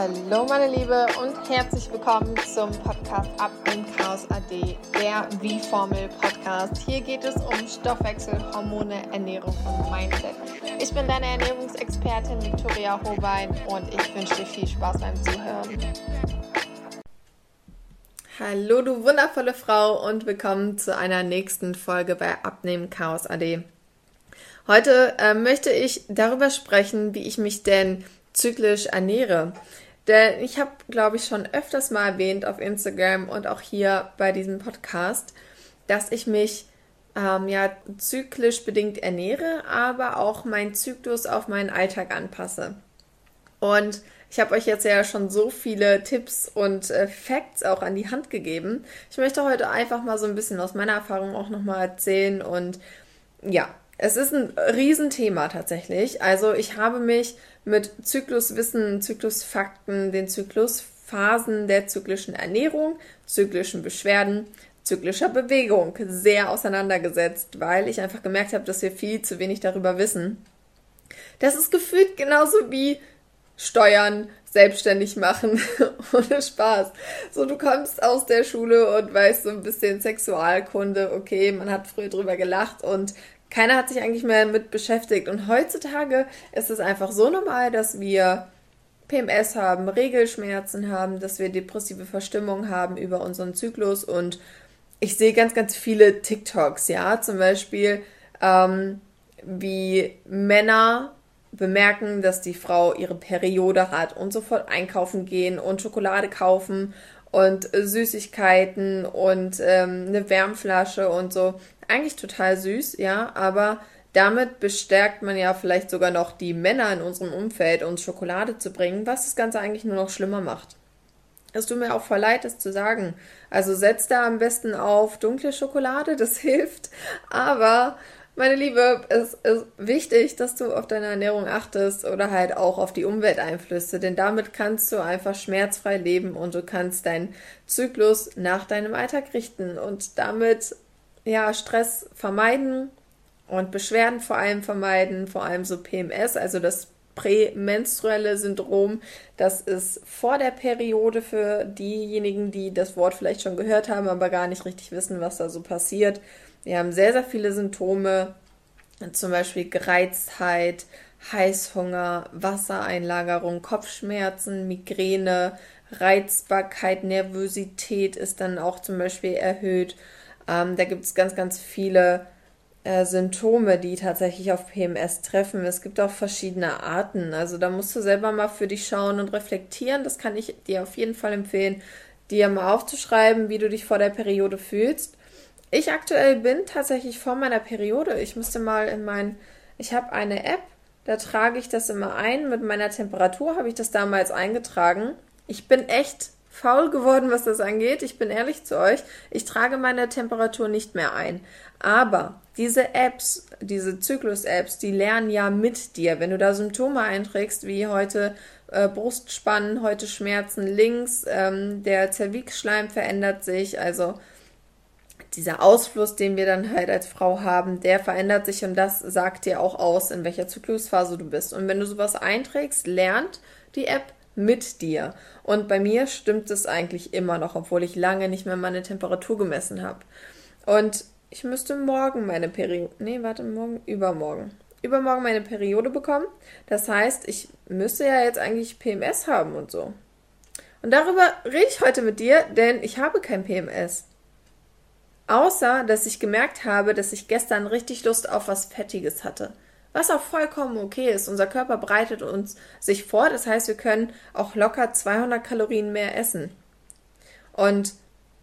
Hallo meine Liebe und herzlich willkommen zum Podcast Ab im Chaos AD, der Wie-Formel Podcast. Hier geht es um Stoffwechsel, Hormone, Ernährung und Mindset. Ich bin deine Ernährungsexpertin Victoria Hobein und ich wünsche dir viel Spaß beim Zuhören. Hallo du wundervolle Frau und willkommen zu einer nächsten Folge bei Abnehmen Chaos AD. Heute äh, möchte ich darüber sprechen, wie ich mich denn zyklisch ernähre. Denn ich habe, glaube ich, schon öfters mal erwähnt auf Instagram und auch hier bei diesem Podcast, dass ich mich ähm, ja zyklisch bedingt ernähre, aber auch meinen Zyklus auf meinen Alltag anpasse. Und ich habe euch jetzt ja schon so viele Tipps und äh, Facts auch an die Hand gegeben. Ich möchte heute einfach mal so ein bisschen aus meiner Erfahrung auch nochmal erzählen und ja, es ist ein Riesenthema tatsächlich. Also ich habe mich mit Zykluswissen, Zyklusfakten, den Zyklusphasen der zyklischen Ernährung, zyklischen Beschwerden, zyklischer Bewegung sehr auseinandergesetzt, weil ich einfach gemerkt habe, dass wir viel zu wenig darüber wissen. Das ist gefühlt genauso wie Steuern, selbstständig machen, ohne Spaß. So, du kommst aus der Schule und weißt so ein bisschen Sexualkunde, okay, man hat früher drüber gelacht und keiner hat sich eigentlich mehr mit beschäftigt. Und heutzutage ist es einfach so normal, dass wir PMS haben, Regelschmerzen haben, dass wir depressive Verstimmung haben über unseren Zyklus. Und ich sehe ganz, ganz viele TikToks, ja, zum Beispiel, ähm, wie Männer bemerken, dass die Frau ihre Periode hat und sofort einkaufen gehen und Schokolade kaufen und Süßigkeiten und ähm, eine Wärmflasche und so eigentlich total süß, ja, aber damit bestärkt man ja vielleicht sogar noch die Männer in unserem Umfeld, uns Schokolade zu bringen, was das Ganze eigentlich nur noch schlimmer macht. Es tut mir auch voll leid, das zu sagen. Also setzt da am besten auf dunkle Schokolade, das hilft. Aber, meine Liebe, es ist wichtig, dass du auf deine Ernährung achtest oder halt auch auf die Umwelteinflüsse, denn damit kannst du einfach schmerzfrei leben und du kannst deinen Zyklus nach deinem Alltag richten und damit ja, Stress vermeiden und Beschwerden vor allem vermeiden, vor allem so PMS, also das prämenstruelle Syndrom. Das ist vor der Periode für diejenigen, die das Wort vielleicht schon gehört haben, aber gar nicht richtig wissen, was da so passiert. Wir haben sehr, sehr viele Symptome, zum Beispiel Gereiztheit, Heißhunger, Wassereinlagerung, Kopfschmerzen, Migräne, Reizbarkeit, Nervosität ist dann auch zum Beispiel erhöht ähm, da gibt es ganz, ganz viele äh, Symptome, die tatsächlich auf PMS treffen. Es gibt auch verschiedene Arten. Also da musst du selber mal für dich schauen und reflektieren. Das kann ich dir auf jeden Fall empfehlen, dir mal aufzuschreiben, wie du dich vor der Periode fühlst. Ich aktuell bin tatsächlich vor meiner Periode. Ich müsste mal in mein, ich habe eine App, da trage ich das immer ein. Mit meiner Temperatur habe ich das damals eingetragen. Ich bin echt faul geworden, was das angeht. Ich bin ehrlich zu euch. Ich trage meine Temperatur nicht mehr ein. Aber diese Apps, diese Zyklus-Apps, die lernen ja mit dir. Wenn du da Symptome einträgst, wie heute äh, Brustspannen, heute Schmerzen links, ähm, der Zervixschleim verändert sich, also dieser Ausfluss, den wir dann halt als Frau haben, der verändert sich und das sagt dir auch aus, in welcher Zyklusphase du bist. Und wenn du sowas einträgst, lernt die App mit dir. Und bei mir stimmt es eigentlich immer noch, obwohl ich lange nicht mehr meine Temperatur gemessen habe. Und ich müsste morgen meine Periode, nee, warte, morgen, übermorgen, übermorgen meine Periode bekommen. Das heißt, ich müsste ja jetzt eigentlich PMS haben und so. Und darüber rede ich heute mit dir, denn ich habe kein PMS. Außer, dass ich gemerkt habe, dass ich gestern richtig Lust auf was Fettiges hatte was auch vollkommen okay ist. Unser Körper bereitet uns sich vor, das heißt, wir können auch locker 200 Kalorien mehr essen. Und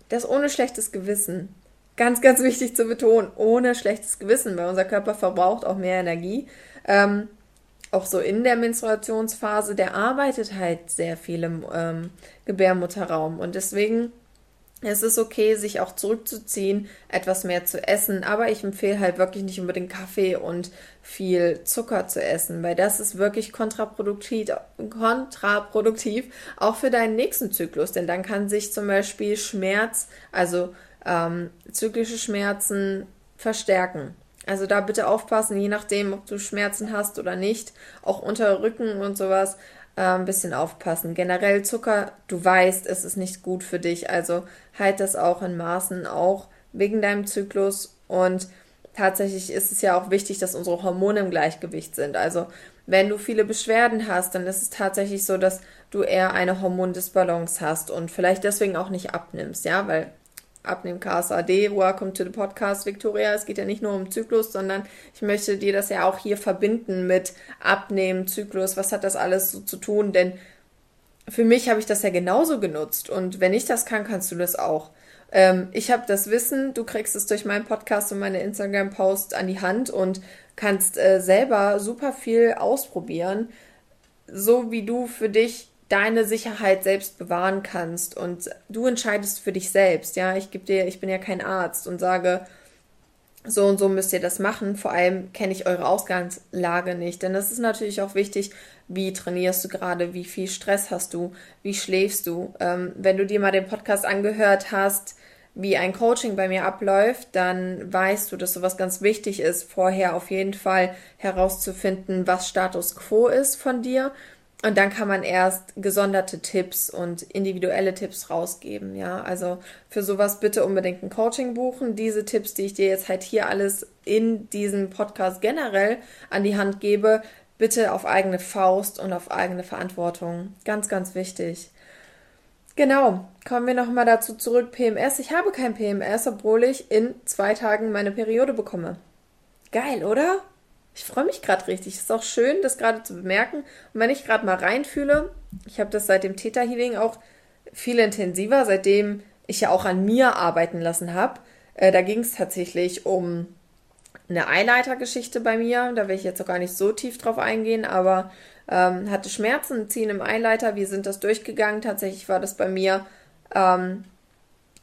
das ohne schlechtes Gewissen. Ganz, ganz wichtig zu betonen, ohne schlechtes Gewissen, weil unser Körper verbraucht auch mehr Energie. Ähm, auch so in der Menstruationsphase, der arbeitet halt sehr viel im ähm, Gebärmutterraum. Und deswegen es ist okay, sich auch zurückzuziehen, etwas mehr zu essen, aber ich empfehle halt wirklich nicht unbedingt Kaffee und viel Zucker zu essen, weil das ist wirklich kontraproduktiv, kontraproduktiv auch für deinen nächsten Zyklus, denn dann kann sich zum Beispiel Schmerz, also ähm, zyklische Schmerzen verstärken. Also da bitte aufpassen, je nachdem, ob du Schmerzen hast oder nicht, auch unter Rücken und sowas äh, ein bisschen aufpassen. Generell Zucker, du weißt, es ist nicht gut für dich, also halt das auch in Maßen, auch wegen deinem Zyklus und tatsächlich ist es ja auch wichtig, dass unsere Hormone im Gleichgewicht sind. Also wenn du viele Beschwerden hast, dann ist es tatsächlich so, dass du eher eine Hormondisbalance hast und vielleicht deswegen auch nicht abnimmst, ja, weil Abnehmen KSAD, welcome to the podcast, Victoria. Es geht ja nicht nur um Zyklus, sondern ich möchte dir das ja auch hier verbinden mit Abnehmen, Zyklus, was hat das alles so zu tun, denn für mich habe ich das ja genauso genutzt und wenn ich das kann, kannst du das auch. Ähm, ich habe das Wissen, du kriegst es durch meinen Podcast und meine Instagram-Posts an die Hand und kannst äh, selber super viel ausprobieren, so wie du für dich deine Sicherheit selbst bewahren kannst und du entscheidest für dich selbst. Ja, ich gebe dir, ich bin ja kein Arzt und sage, so und so müsst ihr das machen. Vor allem kenne ich eure Ausgangslage nicht, denn das ist natürlich auch wichtig. Wie trainierst du gerade? Wie viel Stress hast du? Wie schläfst du? Ähm, wenn du dir mal den Podcast angehört hast, wie ein Coaching bei mir abläuft, dann weißt du, dass sowas ganz wichtig ist, vorher auf jeden Fall herauszufinden, was Status quo ist von dir. Und dann kann man erst gesonderte Tipps und individuelle Tipps rausgeben, ja. Also für sowas bitte unbedingt ein Coaching buchen. Diese Tipps, die ich dir jetzt halt hier alles in diesem Podcast generell an die Hand gebe, bitte auf eigene Faust und auf eigene Verantwortung. Ganz, ganz wichtig. Genau, kommen wir nochmal dazu zurück. PMS. Ich habe kein PMS, obwohl ich in zwei Tagen meine Periode bekomme. Geil, oder? Ich freue mich gerade richtig. Ist auch schön, das gerade zu bemerken. Und wenn ich gerade mal reinfühle, ich habe das seit dem Theta Healing auch viel intensiver, seitdem ich ja auch an mir arbeiten lassen habe. Äh, da ging es tatsächlich um eine Eileitergeschichte bei mir. Da will ich jetzt auch gar nicht so tief drauf eingehen, aber ähm, hatte Schmerzen, ziehen im Eileiter. Wir sind das durchgegangen. Tatsächlich war das bei mir ähm,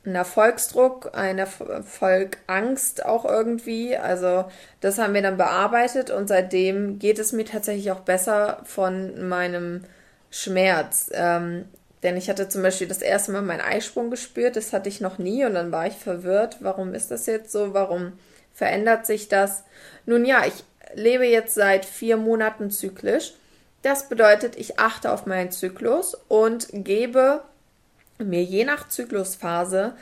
ein Erfolgsdruck, ein Erfolgangst auch irgendwie. Also das haben wir dann bearbeitet und seitdem geht es mir tatsächlich auch besser von meinem Schmerz. Ähm, denn ich hatte zum Beispiel das erste Mal meinen Eisprung gespürt, das hatte ich noch nie und dann war ich verwirrt. Warum ist das jetzt so? Warum verändert sich das? Nun ja, ich lebe jetzt seit vier Monaten zyklisch das bedeutet, ich achte auf meinen Zyklus und gebe mir je nach Zyklusphase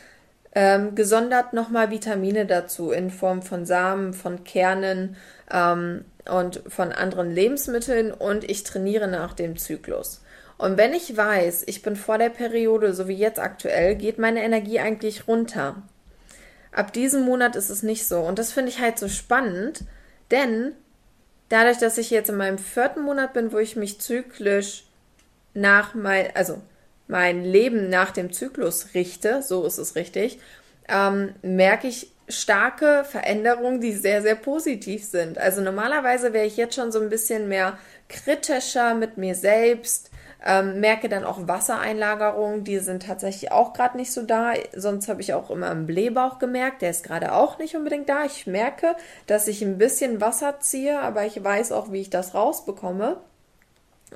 ähm, gesondert nochmal Vitamine dazu in Form von Samen, von Kernen ähm, und von anderen Lebensmitteln und ich trainiere nach dem Zyklus. Und wenn ich weiß, ich bin vor der Periode, so wie jetzt aktuell, geht meine Energie eigentlich runter. Ab diesem Monat ist es nicht so. Und das finde ich halt so spannend, denn dadurch, dass ich jetzt in meinem vierten Monat bin, wo ich mich zyklisch nach mein, also mein Leben nach dem Zyklus richte, so ist es richtig, ähm, merke ich starke Veränderungen, die sehr, sehr positiv sind. Also normalerweise wäre ich jetzt schon so ein bisschen mehr kritischer mit mir selbst, ähm, merke dann auch Wassereinlagerungen, die sind tatsächlich auch gerade nicht so da. Sonst habe ich auch immer im Blähbauch gemerkt, der ist gerade auch nicht unbedingt da. Ich merke, dass ich ein bisschen Wasser ziehe, aber ich weiß auch, wie ich das rausbekomme.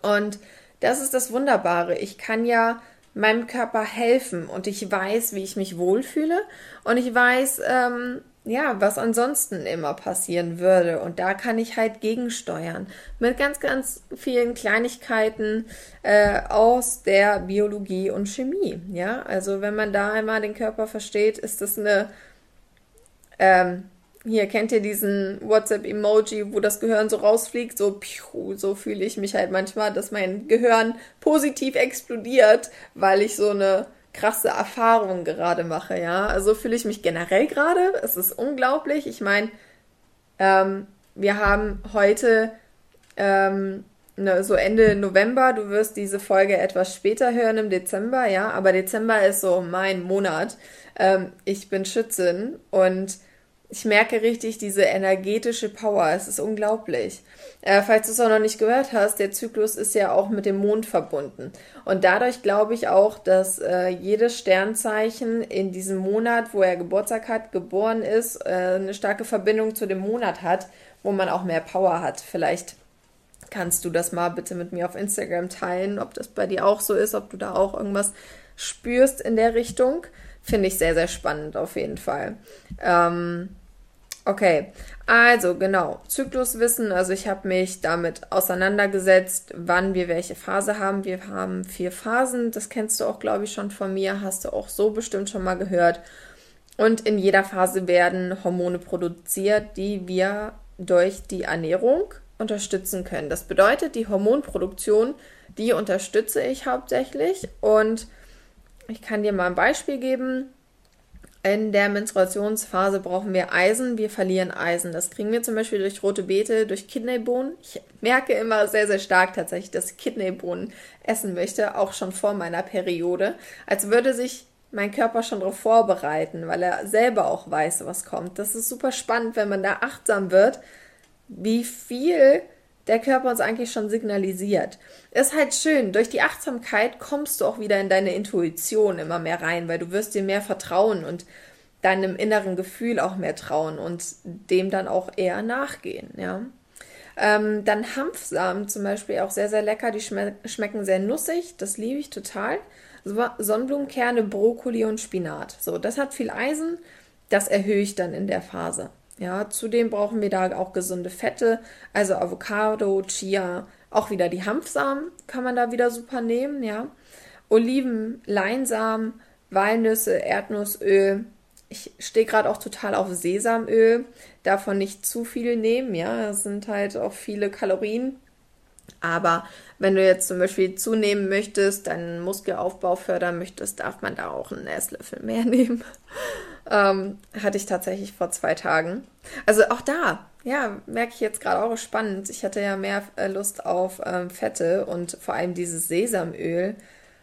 Und das ist das Wunderbare. Ich kann ja meinem Körper helfen und ich weiß, wie ich mich wohlfühle und ich weiß, ähm, ja, was ansonsten immer passieren würde. Und da kann ich halt gegensteuern. Mit ganz, ganz vielen Kleinigkeiten äh, aus der Biologie und Chemie. Ja, also wenn man da einmal den Körper versteht, ist das eine. Ähm, hier kennt ihr diesen WhatsApp-Emoji, wo das Gehirn so rausfliegt, so piu, so fühle ich mich halt manchmal, dass mein Gehirn positiv explodiert, weil ich so eine krasse Erfahrungen gerade mache, ja. Also fühle ich mich generell gerade. Es ist unglaublich. Ich meine, ähm, wir haben heute ähm, ne, so Ende November. Du wirst diese Folge etwas später hören im Dezember, ja. Aber Dezember ist so mein Monat. Ähm, ich bin Schützin und ich merke richtig diese energetische Power. Es ist unglaublich. Äh, falls du es auch noch nicht gehört hast, der Zyklus ist ja auch mit dem Mond verbunden. Und dadurch glaube ich auch, dass äh, jedes Sternzeichen in diesem Monat, wo er Geburtstag hat, geboren ist, äh, eine starke Verbindung zu dem Monat hat, wo man auch mehr Power hat. Vielleicht kannst du das mal bitte mit mir auf Instagram teilen, ob das bei dir auch so ist, ob du da auch irgendwas spürst in der Richtung. Finde ich sehr, sehr spannend auf jeden Fall. Ähm, Okay, also genau, Zykluswissen, also ich habe mich damit auseinandergesetzt, wann wir welche Phase haben. Wir haben vier Phasen, das kennst du auch, glaube ich, schon von mir, hast du auch so bestimmt schon mal gehört. Und in jeder Phase werden Hormone produziert, die wir durch die Ernährung unterstützen können. Das bedeutet, die Hormonproduktion, die unterstütze ich hauptsächlich. Und ich kann dir mal ein Beispiel geben. In der Menstruationsphase brauchen wir Eisen. Wir verlieren Eisen. Das kriegen wir zum Beispiel durch rote Beete, durch Kidneybohnen. Ich merke immer sehr, sehr stark tatsächlich, dass ich Kidneybohnen essen möchte, auch schon vor meiner Periode. Als würde sich mein Körper schon darauf vorbereiten, weil er selber auch weiß, was kommt. Das ist super spannend, wenn man da achtsam wird, wie viel der Körper uns eigentlich schon signalisiert. Ist halt schön, durch die Achtsamkeit kommst du auch wieder in deine Intuition immer mehr rein, weil du wirst dir mehr vertrauen und deinem inneren Gefühl auch mehr trauen und dem dann auch eher nachgehen, ja. Ähm, dann Hanfsamen zum Beispiel auch sehr, sehr lecker. Die schme schmecken sehr nussig. Das liebe ich total. Sonnenblumenkerne, Brokkoli und Spinat. So, das hat viel Eisen. Das erhöhe ich dann in der Phase. Ja, zudem brauchen wir da auch gesunde Fette, also Avocado, Chia, auch wieder die Hanfsamen kann man da wieder super nehmen, ja. Oliven, Leinsamen, Walnüsse, Erdnussöl. Ich stehe gerade auch total auf Sesamöl. Davon nicht zu viel nehmen, ja. Das sind halt auch viele Kalorien. Aber wenn du jetzt zum Beispiel zunehmen möchtest, deinen Muskelaufbau fördern möchtest, darf man da auch einen Esslöffel mehr nehmen. Ähm, hatte ich tatsächlich vor zwei Tagen. Also auch da, ja, merke ich jetzt gerade auch spannend. Ich hatte ja mehr äh, Lust auf ähm, Fette und vor allem dieses Sesamöl.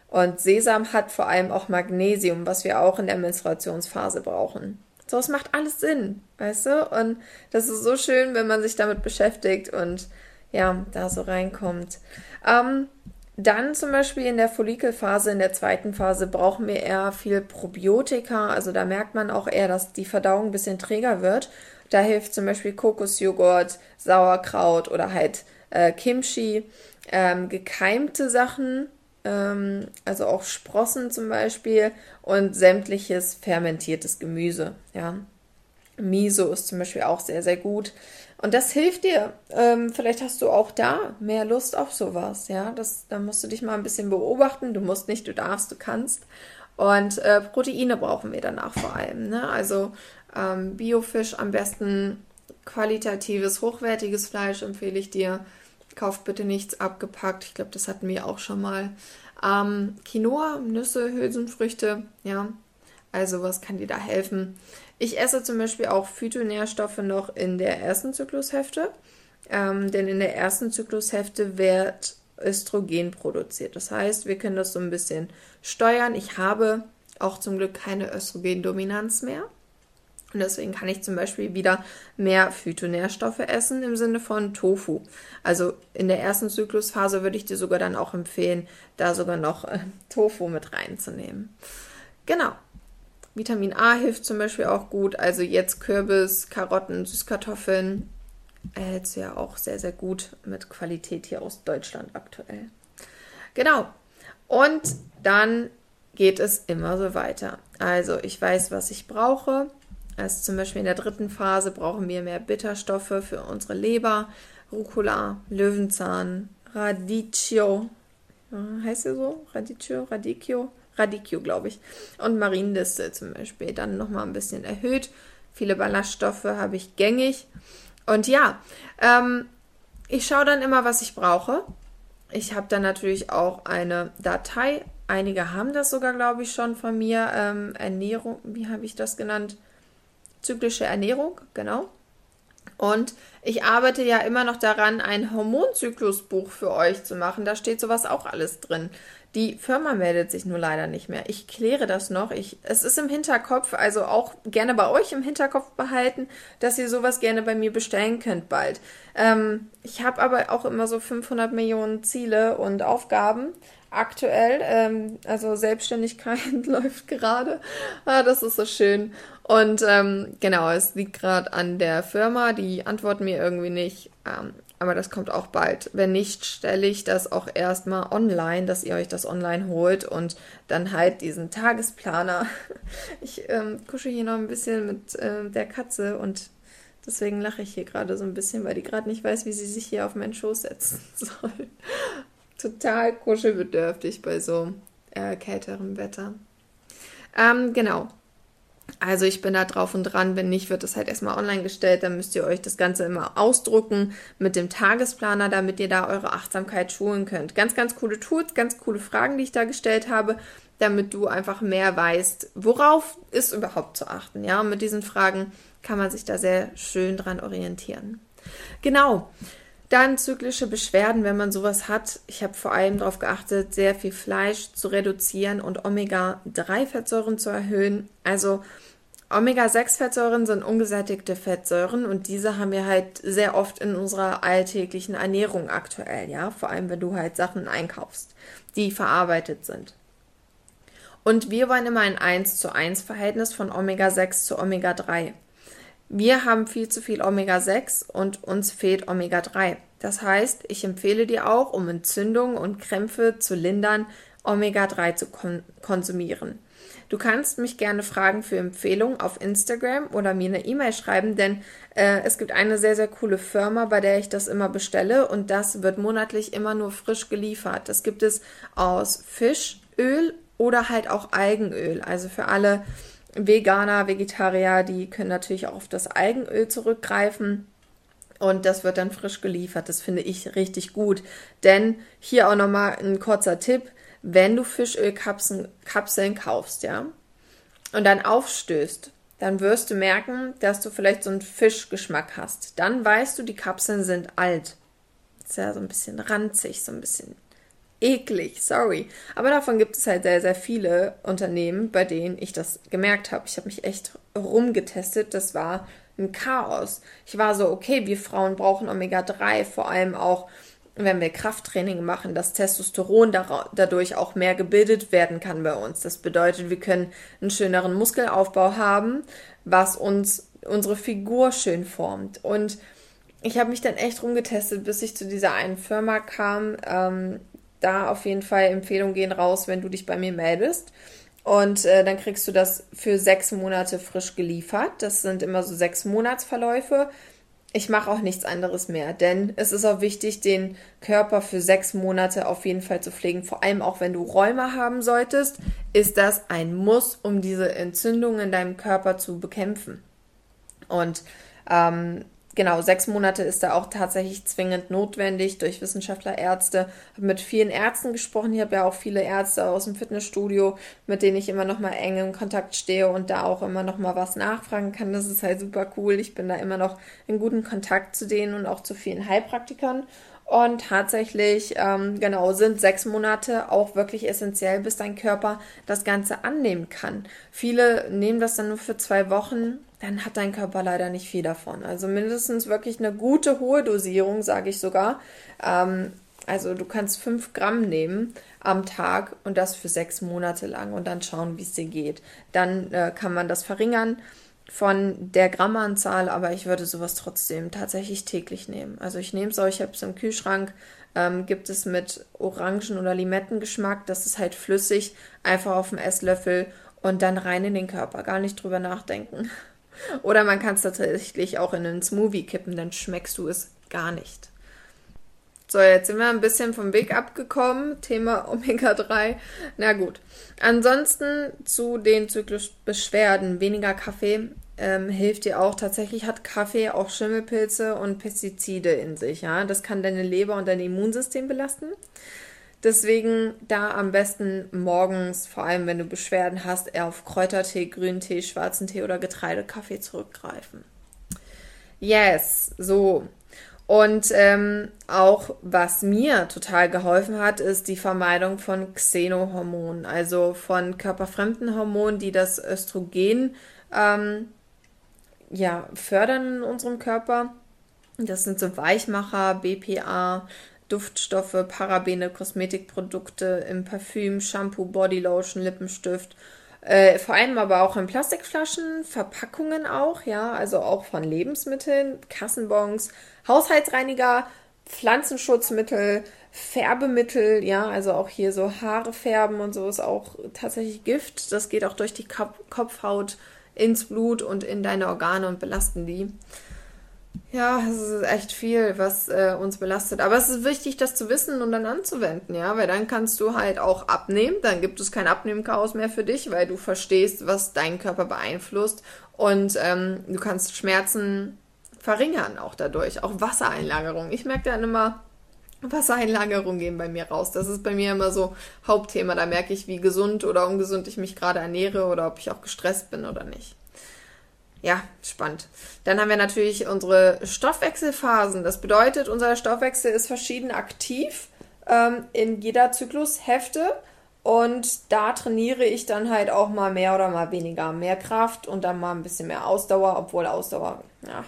Und Sesam hat vor allem auch Magnesium, was wir auch in der Menstruationsphase brauchen. So, es macht alles Sinn, weißt du? Und das ist so schön, wenn man sich damit beschäftigt und ja, da so reinkommt. Ähm, dann zum Beispiel in der Follikelphase, in der zweiten Phase, brauchen wir eher viel Probiotika. Also da merkt man auch eher, dass die Verdauung ein bisschen träger wird. Da hilft zum Beispiel Kokosjoghurt, Sauerkraut oder halt äh, Kimchi, ähm, gekeimte Sachen, ähm, also auch Sprossen zum Beispiel und sämtliches fermentiertes Gemüse. Ja. Miso ist zum Beispiel auch sehr, sehr gut. Und das hilft dir. Ähm, vielleicht hast du auch da mehr Lust auf sowas. Ja, das, da musst du dich mal ein bisschen beobachten. Du musst nicht, du darfst, du kannst. Und äh, Proteine brauchen wir danach vor allem. Ne? Also ähm, Biofisch am besten qualitatives, hochwertiges Fleisch empfehle ich dir. Kauf bitte nichts abgepackt. Ich glaube, das hatten wir auch schon mal. Ähm, Quinoa, Nüsse, Hülsenfrüchte, ja. Also was kann dir da helfen? Ich esse zum Beispiel auch Phytonährstoffe noch in der ersten Zyklushälfte, ähm, denn in der ersten Zyklushälfte wird Östrogen produziert. Das heißt, wir können das so ein bisschen steuern. Ich habe auch zum Glück keine Östrogendominanz mehr. Und deswegen kann ich zum Beispiel wieder mehr Phytonährstoffe essen im Sinne von Tofu. Also in der ersten Zyklusphase würde ich dir sogar dann auch empfehlen, da sogar noch äh, Tofu mit reinzunehmen. Genau. Vitamin A hilft zum Beispiel auch gut. Also jetzt Kürbis, Karotten, Süßkartoffeln. Erhältst du ja auch sehr, sehr gut mit Qualität hier aus Deutschland aktuell. Genau. Und dann geht es immer so weiter. Also ich weiß, was ich brauche. Also zum Beispiel in der dritten Phase brauchen wir mehr Bitterstoffe für unsere Leber, Rucola, Löwenzahn, Radicchio. Heißt der so? Radicchio, Radicchio? Radicchio, glaube ich. Und Mariendistel zum Beispiel. Dann nochmal ein bisschen erhöht. Viele Ballaststoffe habe ich gängig. Und ja, ähm, ich schaue dann immer, was ich brauche. Ich habe dann natürlich auch eine Datei. Einige haben das sogar, glaube ich, schon von mir. Ähm, Ernährung, wie habe ich das genannt? Zyklische Ernährung, genau. Und ich arbeite ja immer noch daran, ein Hormonzyklusbuch für euch zu machen. Da steht sowas auch alles drin. Die Firma meldet sich nur leider nicht mehr. Ich kläre das noch. Ich, es ist im Hinterkopf, also auch gerne bei euch im Hinterkopf behalten, dass ihr sowas gerne bei mir bestellen könnt bald. Ähm, ich habe aber auch immer so 500 Millionen Ziele und Aufgaben aktuell. Ähm, also Selbstständigkeit läuft gerade. Ah, das ist so schön. Und ähm, genau, es liegt gerade an der Firma. Die antworten mir irgendwie nicht. Ähm, aber das kommt auch bald. Wenn nicht, stelle ich das auch erstmal online, dass ihr euch das online holt und dann halt diesen Tagesplaner. Ich ähm, kusche hier noch ein bisschen mit äh, der Katze und Deswegen lache ich hier gerade so ein bisschen, weil die gerade nicht weiß, wie sie sich hier auf meinen Schoß setzen soll. Total kuschelbedürftig bei so äh, kälterem Wetter. Ähm, genau. Also ich bin da drauf und dran. Wenn nicht, wird es halt erstmal online gestellt. Dann müsst ihr euch das Ganze immer ausdrucken mit dem Tagesplaner, damit ihr da eure Achtsamkeit schulen könnt. Ganz, ganz coole Tools, ganz coole Fragen, die ich da gestellt habe, damit du einfach mehr weißt, worauf ist überhaupt zu achten. Ja, und mit diesen Fragen kann man sich da sehr schön dran orientieren. Genau. Dann zyklische Beschwerden, wenn man sowas hat. Ich habe vor allem darauf geachtet, sehr viel Fleisch zu reduzieren und Omega-3-Fettsäuren zu erhöhen. Also Omega-6-Fettsäuren sind ungesättigte Fettsäuren und diese haben wir halt sehr oft in unserer alltäglichen Ernährung aktuell, ja, vor allem wenn du halt Sachen einkaufst, die verarbeitet sind. Und wir wollen immer ein 1 zu 1 Verhältnis von Omega-6 zu Omega-3. Wir haben viel zu viel Omega-6 und uns fehlt Omega-3. Das heißt, ich empfehle dir auch, um Entzündungen und Krämpfe zu lindern, Omega-3 zu kon konsumieren. Du kannst mich gerne fragen für Empfehlungen auf Instagram oder mir eine E-Mail schreiben, denn äh, es gibt eine sehr, sehr coole Firma, bei der ich das immer bestelle und das wird monatlich immer nur frisch geliefert. Das gibt es aus Fischöl oder halt auch Algenöl. Also für alle, Veganer, Vegetarier, die können natürlich auch auf das Algenöl zurückgreifen. Und das wird dann frisch geliefert. Das finde ich richtig gut. Denn hier auch nochmal ein kurzer Tipp. Wenn du Fischölkapseln Kapseln kaufst, ja, und dann aufstößt, dann wirst du merken, dass du vielleicht so einen Fischgeschmack hast. Dann weißt du, die Kapseln sind alt. ist ja so ein bisschen ranzig, so ein bisschen eklig, sorry. Aber davon gibt es halt sehr, sehr viele Unternehmen, bei denen ich das gemerkt habe. Ich habe mich echt rumgetestet. Das war ein Chaos. Ich war so, okay, wir Frauen brauchen Omega-3, vor allem auch, wenn wir Krafttraining machen, dass Testosteron dadurch auch mehr gebildet werden kann bei uns. Das bedeutet, wir können einen schöneren Muskelaufbau haben, was uns unsere Figur schön formt. Und ich habe mich dann echt rumgetestet, bis ich zu dieser einen Firma kam, ähm, da auf jeden Fall Empfehlungen gehen raus, wenn du dich bei mir meldest. Und äh, dann kriegst du das für sechs Monate frisch geliefert. Das sind immer so sechs Monatsverläufe. Ich mache auch nichts anderes mehr, denn es ist auch wichtig, den Körper für sechs Monate auf jeden Fall zu pflegen. Vor allem auch wenn du Rheuma haben solltest, ist das ein Muss, um diese Entzündung in deinem Körper zu bekämpfen. Und ähm, genau, sechs Monate ist da auch tatsächlich zwingend notwendig durch Wissenschaftler, Ärzte. Habe mit vielen Ärzten gesprochen. Ich habe ja auch viele Ärzte aus dem Fitnessstudio, mit denen ich immer noch mal eng in Kontakt stehe und da auch immer noch mal was nachfragen kann. Das ist halt super cool. Ich bin da immer noch in guten Kontakt zu denen und auch zu vielen Heilpraktikern. Und tatsächlich, ähm, genau, sind sechs Monate auch wirklich essentiell, bis dein Körper das Ganze annehmen kann. Viele nehmen das dann nur für zwei Wochen, dann hat dein Körper leider nicht viel davon. Also mindestens wirklich eine gute hohe Dosierung, sage ich sogar. Ähm, also du kannst fünf Gramm nehmen am Tag und das für sechs Monate lang und dann schauen, wie es dir geht. Dann äh, kann man das verringern von der Grammanzahl, aber ich würde sowas trotzdem tatsächlich täglich nehmen. Also ich nehme es auch, ich habe es im Kühlschrank, ähm, gibt es mit Orangen- oder Limettengeschmack, das ist halt flüssig, einfach auf dem Esslöffel und dann rein in den Körper, gar nicht drüber nachdenken. Oder man kann es tatsächlich auch in einen Smoothie kippen, dann schmeckst du es gar nicht. So, jetzt sind wir ein bisschen vom Weg abgekommen. Thema Omega-3. Na gut. Ansonsten zu den zyklischen Beschwerden. Weniger Kaffee ähm, hilft dir auch. Tatsächlich hat Kaffee auch Schimmelpilze und Pestizide in sich. Ja? Das kann deine Leber und dein Immunsystem belasten. Deswegen da am besten morgens, vor allem wenn du Beschwerden hast, eher auf Kräutertee, Grüntee, schwarzen Tee oder Getreidekaffee zurückgreifen. Yes, so. Und ähm, auch was mir total geholfen hat, ist die Vermeidung von Xenohormonen, also von körperfremden Hormonen, die das Östrogen ähm, ja, fördern in unserem Körper. Das sind so Weichmacher, BPA, Duftstoffe, Parabene, Kosmetikprodukte im Parfüm, Shampoo, Bodylotion, Lippenstift äh, vor allem aber auch in Plastikflaschen, Verpackungen auch, ja, also auch von Lebensmitteln, Kassenbons, Haushaltsreiniger, Pflanzenschutzmittel, Färbemittel, ja, also auch hier so Haare färben und so ist auch tatsächlich Gift. Das geht auch durch die Kopfhaut ins Blut und in deine Organe und belasten die. Ja, es ist echt viel, was äh, uns belastet. Aber es ist wichtig, das zu wissen und dann anzuwenden, ja, weil dann kannst du halt auch abnehmen. Dann gibt es kein Abnehmchaos mehr für dich, weil du verstehst, was deinen Körper beeinflusst und ähm, du kannst Schmerzen verringern auch dadurch. Auch Wassereinlagerung. Ich merke dann immer, Wassereinlagerung gehen bei mir raus. Das ist bei mir immer so Hauptthema. Da merke ich, wie gesund oder ungesund ich mich gerade ernähre oder ob ich auch gestresst bin oder nicht. Ja, spannend. Dann haben wir natürlich unsere Stoffwechselphasen. Das bedeutet, unser Stoffwechsel ist verschieden aktiv ähm, in jeder Zyklushälfte. Und da trainiere ich dann halt auch mal mehr oder mal weniger. Mehr Kraft und dann mal ein bisschen mehr Ausdauer, obwohl Ausdauer, ja,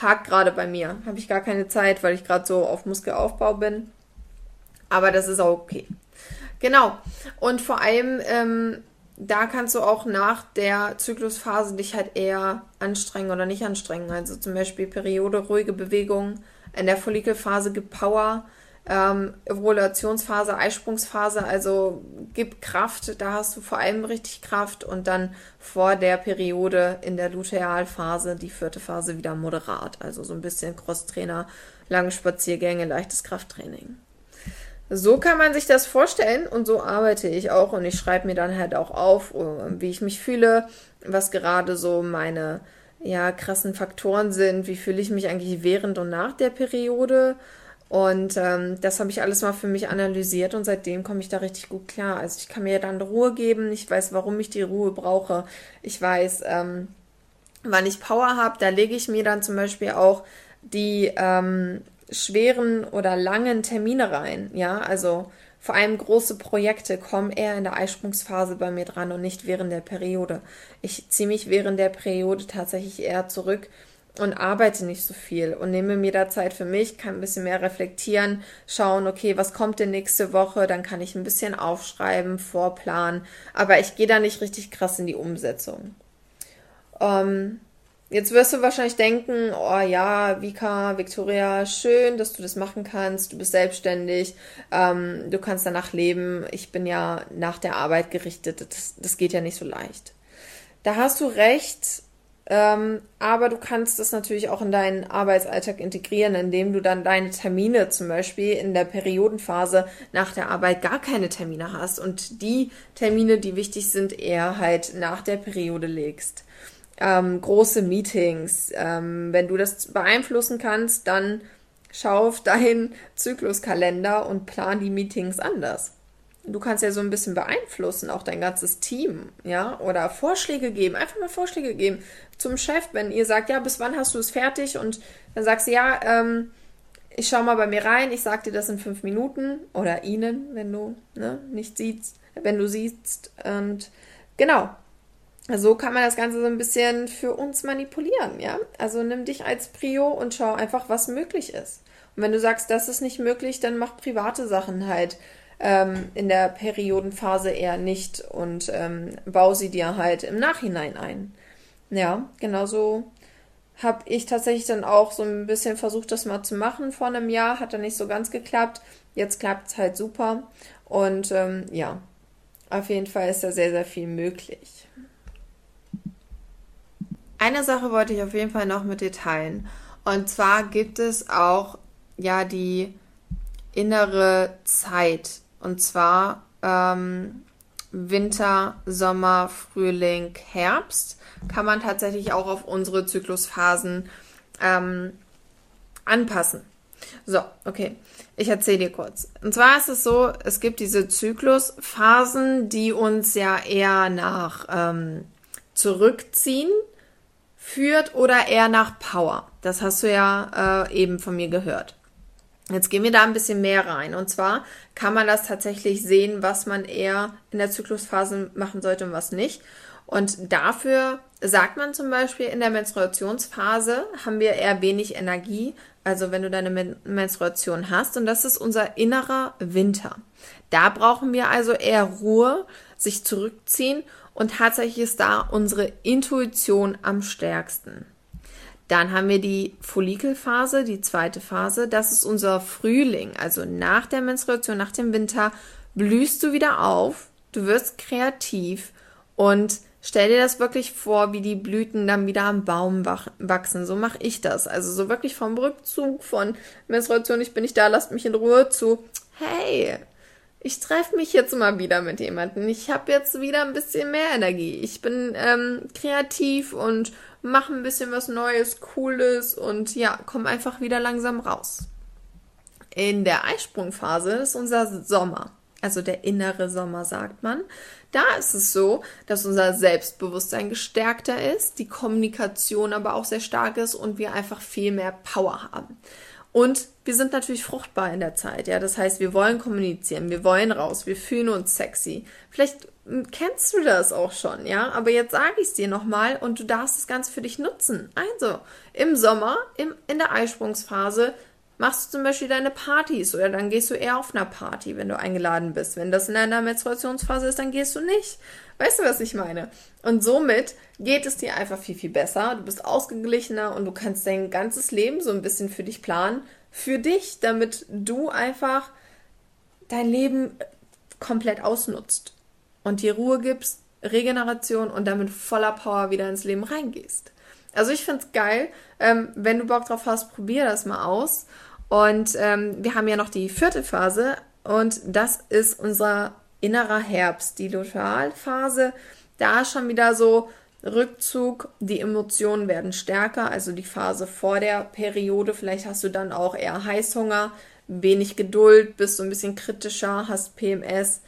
hakt gerade bei mir. Habe ich gar keine Zeit, weil ich gerade so auf Muskelaufbau bin. Aber das ist auch okay. Genau. Und vor allem ähm, da kannst du auch nach der Zyklusphase dich halt eher anstrengen oder nicht anstrengen. Also zum Beispiel Periode, ruhige Bewegung, in der Follikelphase gibt Power, ähm, Ovulationsphase, Eisprungsphase, also gib Kraft, da hast du vor allem richtig Kraft und dann vor der Periode in der Lutealphase, die vierte Phase wieder moderat, also so ein bisschen Crosstrainer, lange Spaziergänge, leichtes Krafttraining. So kann man sich das vorstellen und so arbeite ich auch und ich schreibe mir dann halt auch auf, äh, wie ich mich fühle, was gerade so meine ja krassen Faktoren sind, wie fühle ich mich eigentlich während und nach der Periode und ähm, das habe ich alles mal für mich analysiert und seitdem komme ich da richtig gut klar. Also ich kann mir dann Ruhe geben, ich weiß, warum ich die Ruhe brauche, ich weiß, ähm, wann ich Power habe, da lege ich mir dann zum Beispiel auch die ähm, schweren oder langen Termine rein. Ja, also vor allem große Projekte kommen eher in der Eisprungsphase bei mir dran und nicht während der Periode. Ich ziehe mich während der Periode tatsächlich eher zurück und arbeite nicht so viel und nehme mir da Zeit für mich, kann ein bisschen mehr reflektieren, schauen, okay, was kommt denn nächste Woche, dann kann ich ein bisschen aufschreiben, vorplanen, aber ich gehe da nicht richtig krass in die Umsetzung. Ähm, Jetzt wirst du wahrscheinlich denken, oh ja, Vika, Victoria, schön, dass du das machen kannst. Du bist selbstständig, ähm, du kannst danach leben. Ich bin ja nach der Arbeit gerichtet. Das, das geht ja nicht so leicht. Da hast du recht, ähm, aber du kannst das natürlich auch in deinen Arbeitsalltag integrieren, indem du dann deine Termine zum Beispiel in der Periodenphase nach der Arbeit gar keine Termine hast und die Termine, die wichtig sind, eher halt nach der Periode legst ähm, große Meetings. Ähm, wenn du das beeinflussen kannst, dann schau auf deinen Zykluskalender und plan die Meetings anders. Du kannst ja so ein bisschen beeinflussen, auch dein ganzes Team, ja, oder Vorschläge geben, einfach mal Vorschläge geben zum Chef, wenn ihr sagt, ja, bis wann hast du es fertig? Und dann sagst du, ja, ähm, ich schau mal bei mir rein, ich sag dir das in fünf Minuten oder ihnen, wenn du ne, nicht siehst, wenn du siehst. Und genau, so kann man das Ganze so ein bisschen für uns manipulieren, ja. Also nimm dich als Prio und schau einfach, was möglich ist. Und wenn du sagst, das ist nicht möglich, dann mach private Sachen halt ähm, in der Periodenphase eher nicht und ähm, bau sie dir halt im Nachhinein ein. Ja, genauso habe ich tatsächlich dann auch so ein bisschen versucht, das mal zu machen vor einem Jahr. Hat dann nicht so ganz geklappt. Jetzt klappt es halt super. Und ähm, ja, auf jeden Fall ist da sehr, sehr viel möglich. Eine Sache wollte ich auf jeden Fall noch mit dir teilen. Und zwar gibt es auch ja die innere Zeit. Und zwar ähm, Winter, Sommer, Frühling, Herbst kann man tatsächlich auch auf unsere Zyklusphasen ähm, anpassen. So, okay. Ich erzähle dir kurz. Und zwar ist es so, es gibt diese Zyklusphasen, die uns ja eher nach ähm, zurückziehen führt oder eher nach Power. Das hast du ja äh, eben von mir gehört. Jetzt gehen wir da ein bisschen mehr rein. Und zwar kann man das tatsächlich sehen, was man eher in der Zyklusphase machen sollte und was nicht. Und dafür sagt man zum Beispiel, in der Menstruationsphase haben wir eher wenig Energie, also wenn du deine Men Menstruation hast. Und das ist unser innerer Winter. Da brauchen wir also eher Ruhe, sich zurückziehen und tatsächlich ist da unsere Intuition am stärksten. Dann haben wir die Follikelphase, die zweite Phase. Das ist unser Frühling. Also nach der Menstruation, nach dem Winter blühst du wieder auf, du wirst kreativ und Stell dir das wirklich vor, wie die Blüten dann wieder am Baum wachsen. So mache ich das. Also so wirklich vom Rückzug von Menstruation, ich bin nicht da, lasst mich in Ruhe zu, hey, ich treffe mich jetzt mal wieder mit jemandem. Ich habe jetzt wieder ein bisschen mehr Energie. Ich bin ähm, kreativ und mache ein bisschen was Neues, Cooles und ja, komme einfach wieder langsam raus. In der Eisprungphase ist unser Sommer also der innere Sommer, sagt man. Da ist es so, dass unser Selbstbewusstsein gestärkter ist, die Kommunikation aber auch sehr stark ist und wir einfach viel mehr Power haben. Und wir sind natürlich fruchtbar in der Zeit, ja. Das heißt, wir wollen kommunizieren, wir wollen raus, wir fühlen uns sexy. Vielleicht kennst du das auch schon, ja. Aber jetzt sage ich es dir nochmal und du darfst das Ganze für dich nutzen. Also, im Sommer, im, in der Eisprungsphase, machst du zum Beispiel deine Partys oder dann gehst du eher auf einer Party, wenn du eingeladen bist. Wenn das in einer Menstruationsphase ist, dann gehst du nicht. Weißt du, was ich meine? Und somit geht es dir einfach viel, viel besser. Du bist ausgeglichener und du kannst dein ganzes Leben so ein bisschen für dich planen. Für dich, damit du einfach dein Leben komplett ausnutzt und dir Ruhe gibst, Regeneration und damit voller Power wieder ins Leben reingehst. Also ich finde es geil. Ähm, wenn du Bock drauf hast, probier das mal aus. Und ähm, wir haben ja noch die vierte Phase und das ist unser innerer Herbst, die Lutealphase. Da schon wieder so Rückzug, die Emotionen werden stärker, also die Phase vor der Periode. Vielleicht hast du dann auch eher Heißhunger, wenig Geduld, bist so ein bisschen kritischer, hast PMS.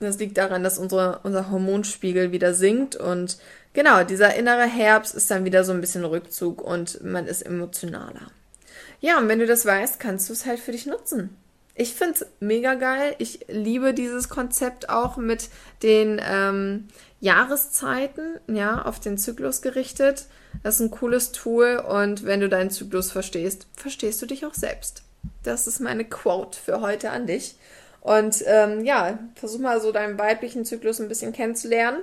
Das liegt daran, dass unsere, unser Hormonspiegel wieder sinkt und genau, dieser innere Herbst ist dann wieder so ein bisschen Rückzug und man ist emotionaler. Ja, und wenn du das weißt, kannst du es halt für dich nutzen. Ich finde es mega geil. Ich liebe dieses Konzept auch mit den ähm, Jahreszeiten, ja, auf den Zyklus gerichtet. Das ist ein cooles Tool und wenn du deinen Zyklus verstehst, verstehst du dich auch selbst. Das ist meine Quote für heute an dich. Und ähm, ja, versuch mal so deinen weiblichen Zyklus ein bisschen kennenzulernen.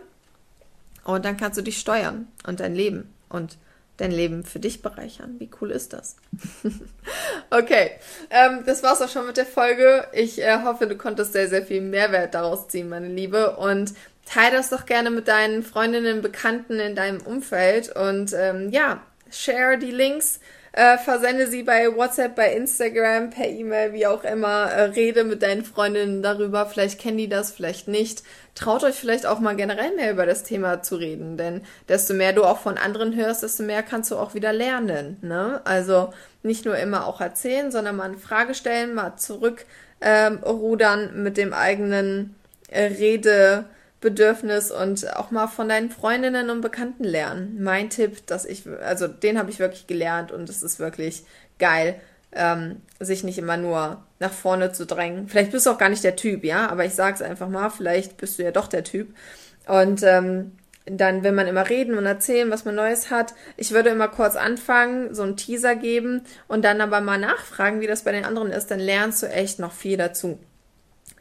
Und dann kannst du dich steuern und dein Leben und dein Leben für dich bereichern. Wie cool ist das? okay, ähm, das war's auch schon mit der Folge. Ich äh, hoffe, du konntest sehr, sehr viel Mehrwert daraus ziehen, meine Liebe. Und teile das doch gerne mit deinen Freundinnen, Bekannten in deinem Umfeld. Und ähm, ja, share die Links äh, versende sie bei WhatsApp, bei Instagram, per E-Mail, wie auch immer. Äh, rede mit deinen Freundinnen darüber. Vielleicht kennen die das, vielleicht nicht. Traut euch vielleicht auch mal generell mehr über das Thema zu reden, denn desto mehr du auch von anderen hörst, desto mehr kannst du auch wieder lernen. Ne? Also nicht nur immer auch erzählen, sondern mal eine Frage stellen, mal zurückrudern ähm, mit dem eigenen äh, Rede. Bedürfnis und auch mal von deinen Freundinnen und Bekannten lernen. Mein Tipp, dass ich, also den habe ich wirklich gelernt und es ist wirklich geil, ähm, sich nicht immer nur nach vorne zu drängen. Vielleicht bist du auch gar nicht der Typ, ja, aber ich sage es einfach mal, vielleicht bist du ja doch der Typ. Und ähm, dann will man immer reden und erzählen, was man Neues hat. Ich würde immer kurz anfangen, so einen Teaser geben und dann aber mal nachfragen, wie das bei den anderen ist. Dann lernst du echt noch viel dazu.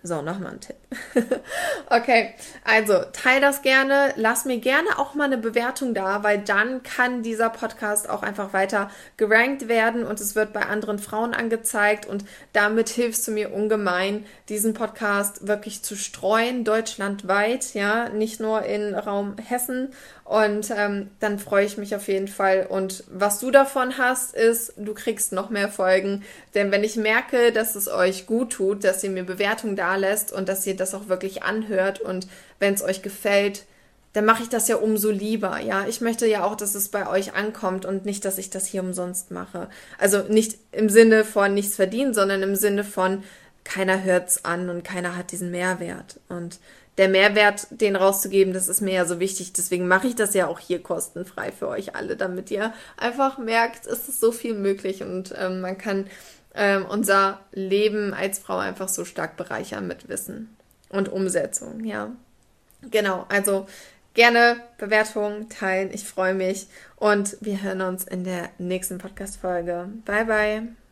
So, nochmal ein Tipp. okay, also teil das gerne. Lass mir gerne auch mal eine Bewertung da, weil dann kann dieser Podcast auch einfach weiter gerankt werden und es wird bei anderen Frauen angezeigt und damit hilfst du mir ungemein, diesen Podcast wirklich zu streuen, deutschlandweit, ja, nicht nur in Raum Hessen und ähm, dann freue ich mich auf jeden Fall. Und was du davon hast, ist, du kriegst noch mehr Folgen. Denn wenn ich merke, dass es euch gut tut, dass ihr mir Bewertungen da lässt und dass ihr das auch wirklich anhört und wenn es euch gefällt, dann mache ich das ja umso lieber. Ja, ich möchte ja auch, dass es bei euch ankommt und nicht, dass ich das hier umsonst mache. Also nicht im Sinne von nichts verdienen, sondern im Sinne von keiner hört's an und keiner hat diesen Mehrwert. Und der Mehrwert, den rauszugeben, das ist mir ja so wichtig. Deswegen mache ich das ja auch hier kostenfrei für euch alle, damit ihr einfach merkt, es ist so viel möglich und ähm, man kann ähm, unser Leben als Frau einfach so stark bereichern mit Wissen und Umsetzung, ja. Genau, also gerne Bewertungen teilen. Ich freue mich und wir hören uns in der nächsten Podcast-Folge. Bye, bye.